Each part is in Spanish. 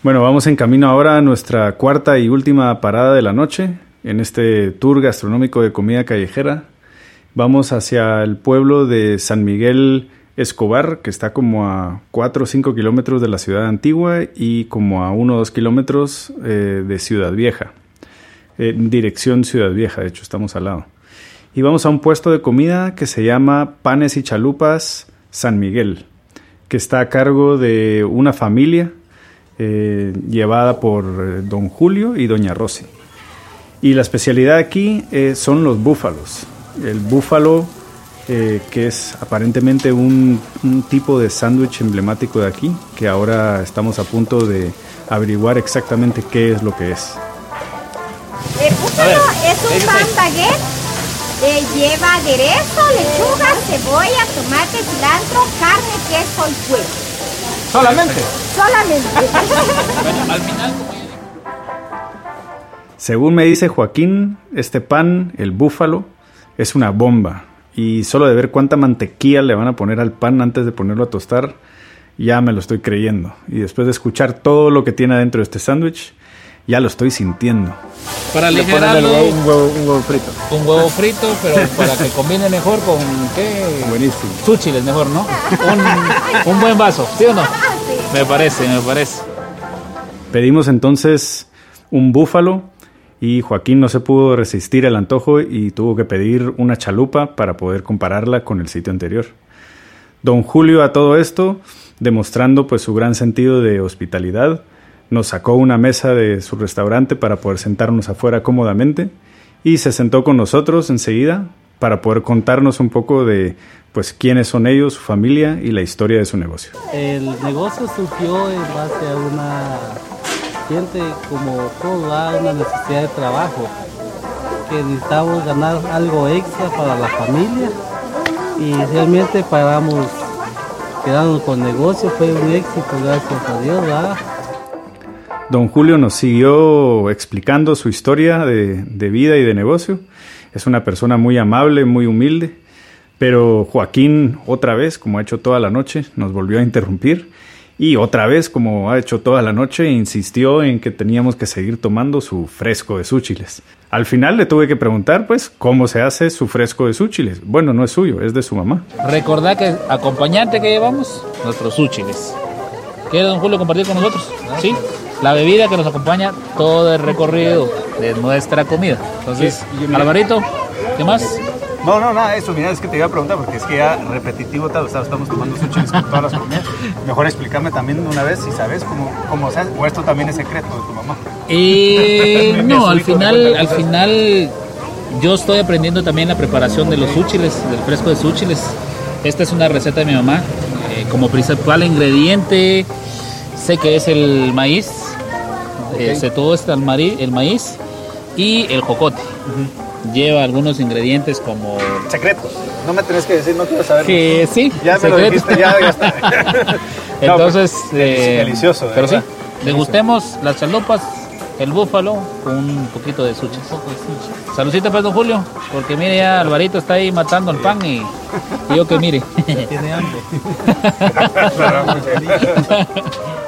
Bueno, vamos en camino ahora a nuestra cuarta y última parada de la noche en este tour gastronómico de comida callejera. Vamos hacia el pueblo de San Miguel Escobar, que está como a 4 o 5 kilómetros de la ciudad antigua y como a 1 o 2 kilómetros eh, de Ciudad Vieja. En dirección Ciudad Vieja, de hecho, estamos al lado. Y vamos a un puesto de comida que se llama Panes y Chalupas San Miguel, que está a cargo de una familia eh, llevada por eh, don Julio y doña Rosy. Y la especialidad aquí eh, son los búfalos. El búfalo, que es aparentemente un, un tipo de sándwich emblemático de aquí, que ahora estamos a punto de averiguar exactamente qué es lo que es. El búfalo es un pan baguette. eh, lleva aderezo, lechuga, cebolla, tomate, cilantro, carne, queso y huevo. Solamente. Solamente. Al final, Según me dice Joaquín, este pan, el búfalo, es una bomba. Y solo de ver cuánta mantequilla le van a poner al pan antes de ponerlo a tostar, ya me lo estoy creyendo. Y después de escuchar todo lo que tiene adentro de este sándwich, ya lo estoy sintiendo. para Le ponen el aligerarlo, huevo- un, huevo, un huevo frito. un huevo frito, pero para que combine mejor con qué. Buenísimo. Sushi es mejor, ¿no? Un, un buen vaso, ¿sí o no? Me parece, me parece. Pedimos entonces un búfalo y Joaquín no se pudo resistir al antojo y tuvo que pedir una chalupa para poder compararla con el sitio anterior. Don Julio a todo esto, demostrando pues su gran sentido de hospitalidad, nos sacó una mesa de su restaurante para poder sentarnos afuera cómodamente y se sentó con nosotros enseguida para poder contarnos un poco de pues quiénes son ellos, su familia y la historia de su negocio. El negocio surgió en base a una gente como todo, a una necesidad de trabajo, que necesitamos ganar algo extra para la familia y realmente paramos quedando con el negocio, fue un éxito, gracias a Dios. Don Julio nos siguió explicando su historia de, de vida y de negocio. Es una persona muy amable, muy humilde, pero Joaquín otra vez, como ha hecho toda la noche, nos volvió a interrumpir y otra vez, como ha hecho toda la noche, insistió en que teníamos que seguir tomando su fresco de súchiles. Al final le tuve que preguntar, pues, cómo se hace su fresco de súchiles. Bueno, no es suyo, es de su mamá. Recordad que acompañante que llevamos, nuestros súchiles. ¿Quiere don Julio compartir con nosotros? Sí. La bebida que nos acompaña todo el recorrido de nuestra comida. Entonces, Sí, Alvarito, ¿qué más? No, no, nada, eso, mira, es que te iba a preguntar porque es que ya repetitivo tal, o sea, estamos tomando sushi con todas las comidas. Mejor explícame también una vez si sabes cómo, cómo se hace, o esto también es secreto de tu mamá. Eh, no, al final, al final yo estoy aprendiendo también la preparación de los súchiles, del fresco de súchiles. Esta es una receta de mi mamá. Eh, como principal ingrediente, sé que es el maíz, eh, se todo está el, mari- el maíz y el jocote. Lleva algunos ingredientes como Secretos, no me tenés que decir, no quiero saber. que sí, Ya me lo dijiste, ya, ya está. No, Entonces, pues, eh, delicioso, de pero sí, verdad. degustemos las chalupas, el búfalo con un poquito de sushi. Saludcita para don Julio, porque mire ya Alvarito está ahí matando el pan y, y yo que mire. Tiene hambre.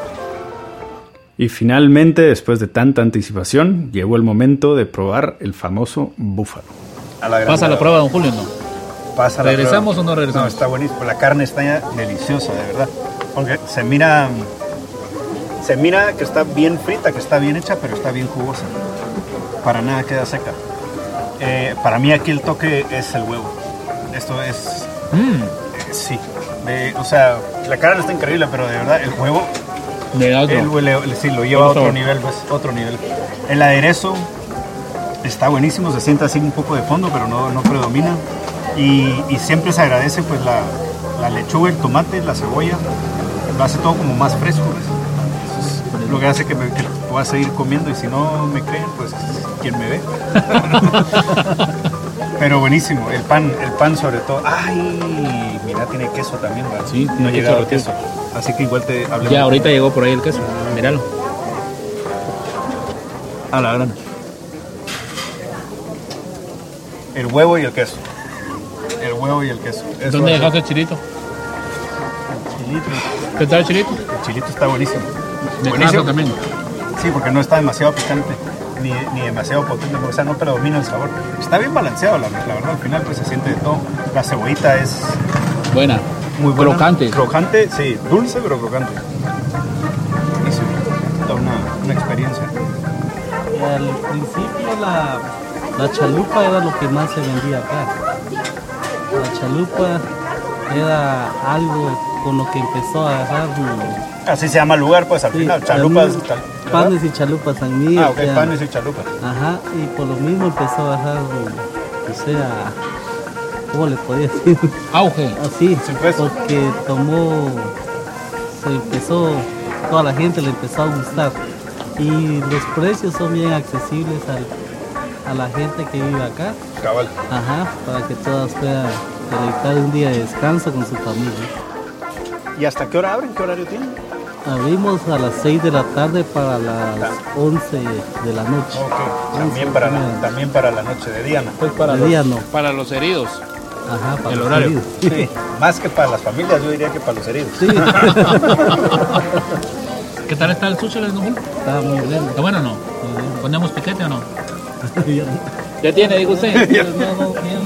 Y finalmente, después de tanta anticipación, llegó el momento de probar el famoso búfalo. A la Pasa la prueba don Julio, ¿no? Pasa la ¿Regresamos prueba. o no regresamos? No, está buenísimo. La carne está ya deliciosa, de verdad. Porque se mira, se mira que está bien frita, que está bien hecha, pero está bien jugosa. Para nada queda seca. Eh, para mí aquí el toque es el huevo. Esto es, Mm, eh, sí. Ve, o sea, la carne está increíble, pero de verdad el huevo, otro. huele- sí, lo lleva a Otro sabor. nivel, pues, otro nivel. El aderezo está buenísimo, se siente así un poco de fondo, pero no, no predomina. Y, y siempre se agradece pues la, la lechuga, el tomate, la cebolla, lo hace todo como más fresco. pues. Eso es lo que hace que, me, que pueda seguir comiendo y si no me creen, pues quien me ve. pero buenísimo, el pan, el pan sobre todo. Ay, mira, tiene queso también, ¿verdad? Sí, no he llegado queso. Así que igual te hablé. Ya ahorita llegó por ahí el queso, míralo. A la gran. El huevo y el queso. El huevo y el queso. Eso ¿Dónde dejaste el chilito? Chilito. ¿Qué tal el chilito? El chilito está buenísimo. De Buenísimo. también. Sí, porque no está demasiado picante ni, ni demasiado potente, o sea, no predomina el sabor. Está bien balanceado, la, la verdad, al final pues se siente de todo. La cebollita es Buena. muy buena. Crocante. Crocante, sí, dulce pero crocante. Buenísimo. Toda una, una experiencia. Y al principio la, la chalupa era lo que más se vendía acá. La chalupa era algo con lo que empezó a agarrar Así se llama el lugar, pues al sí, final, chalupas. chal- panes y chalupas San Miguel. Ah, ok, panes y chalupas. Ajá, y por lo mismo empezó a bajar, o sea, ¿cómo le podía decir? Auge. Así, Sí, porque tomó, se empezó, toda la gente le empezó a gustar. Y los precios son bien accesibles al- a la gente que vive acá, Cabal. ajá, para que todas puedan dedicar un día de descanso con su familia. ¿Y hasta qué hora abren? ¿Qué horario tienen? Abrimos a las 6 de la tarde para las 11 de la noche. Ok, también para, la, también para la noche de Diana. Pues para, De día no, para los heridos. ajá, para El los horario. heridos. Sí, más que para las familias, yo diría que para los heridos. Sí, ¿Qué tal está el sushi, Julio? está muy bien. ¿Está bueno o no? ¿Ponemos piquete o no? Ya- tiene, digo usted. no, no, bien.